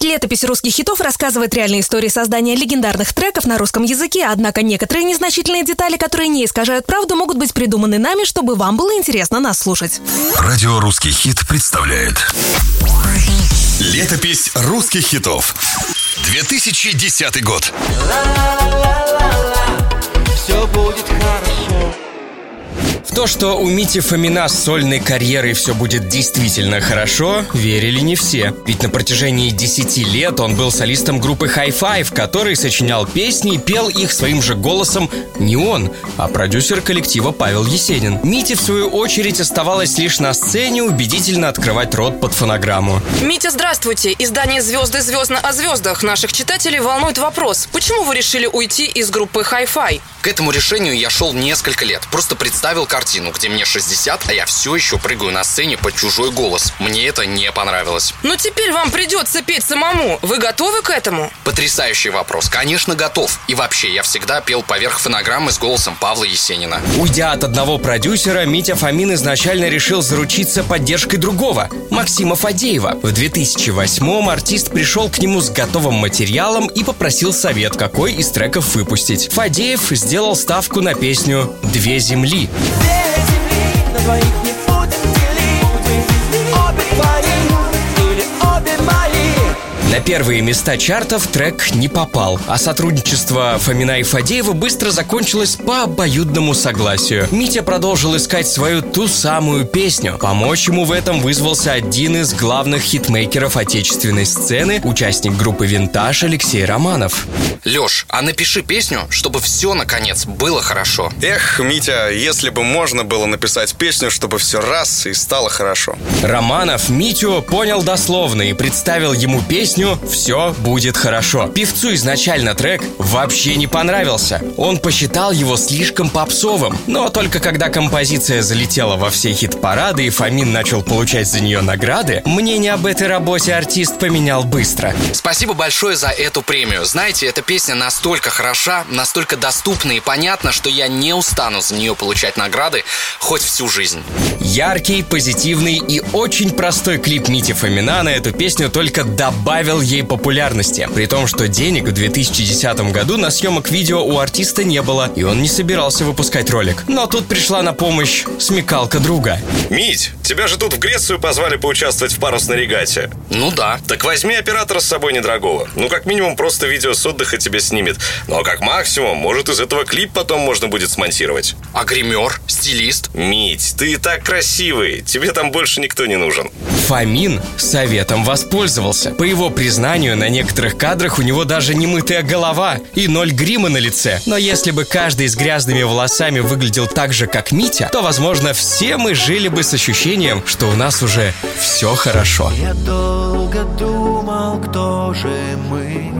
«Летопись русских хитов» рассказывает реальные истории создания легендарных треков на русском языке, однако некоторые незначительные детали, которые не искажают правду, могут быть придуманы нами, чтобы вам было интересно нас слушать. Радио «Русский хит» представляет. Летопись русских хитов. 2010 год то, что у Мити Фомина с сольной карьерой все будет действительно хорошо, верили не все. Ведь на протяжении 10 лет он был солистом группы High Five, который сочинял песни и пел их своим же голосом не он, а продюсер коллектива Павел Есенин. Мите, в свою очередь, оставалось лишь на сцене убедительно открывать рот под фонограмму. Митя, здравствуйте. Издание «Звезды звездно о звездах» наших читателей волнует вопрос. Почему вы решили уйти из группы Hi-Fi? К этому решению я шел несколько лет. Просто представил картину, где мне 60, а я все еще прыгаю на сцене под чужой голос. Мне это не понравилось. Но теперь вам придется петь самому. Вы готовы к этому? Потрясающий вопрос. Конечно, готов. И вообще, я всегда пел поверх фонограммы с голосом Павла Есенина. Уйдя от одного продюсера, Митя Фомин изначально решил заручиться поддержкой другого, Максима Фадеева. В 2008-м артист пришел к нему с готовым материалом и попросил совет, какой из треков выпустить. Фадеев сделал ставку на песню «Две земли». Две земли на На первые места чартов трек не попал, а сотрудничество Фомина и Фадеева быстро закончилось по обоюдному согласию. Митя продолжил искать свою ту самую песню. Помочь ему в этом вызвался один из главных хитмейкеров отечественной сцены, участник группы «Винтаж» Алексей Романов. Леш, а напиши песню, чтобы все, наконец, было хорошо. Эх, Митя, если бы можно было написать песню, чтобы все раз и стало хорошо. Романов Митю понял дословно и представил ему песню «Все будет хорошо». Певцу изначально трек вообще не понравился. Он посчитал его слишком попсовым. Но только когда композиция залетела во все хит-парады и Фомин начал получать за нее награды, мнение об этой работе артист поменял быстро. Спасибо большое за эту премию. Знаете, эта песня настолько хороша, настолько доступна и понятна, что я не устану за нее получать награды хоть всю жизнь. Яркий, позитивный и очень простой клип Мити Фомина на эту песню только добавил ей популярности. При том, что денег в 2010 году на съемок видео у артиста не было, и он не собирался выпускать ролик. Но тут пришла на помощь смекалка друга. Мить, тебя же тут в Грецию позвали поучаствовать в парусной регате. Ну да. Так возьми оператора с собой недорогого. Ну, как минимум, просто видео с отдыха тебе снимет. Ну, а как максимум, может, из этого клип потом можно будет смонтировать. А гример, стилист? Мить, ты и так красивый. Тебе там больше никто не нужен. Фомин советом воспользовался. По его признанию, на некоторых кадрах у него даже не мытая голова и ноль грима на лице. Но если бы каждый с грязными волосами выглядел так же, как Митя, то, возможно, все мы жили бы с ощущением, что у нас уже все хорошо. Я долго думал, кто же мы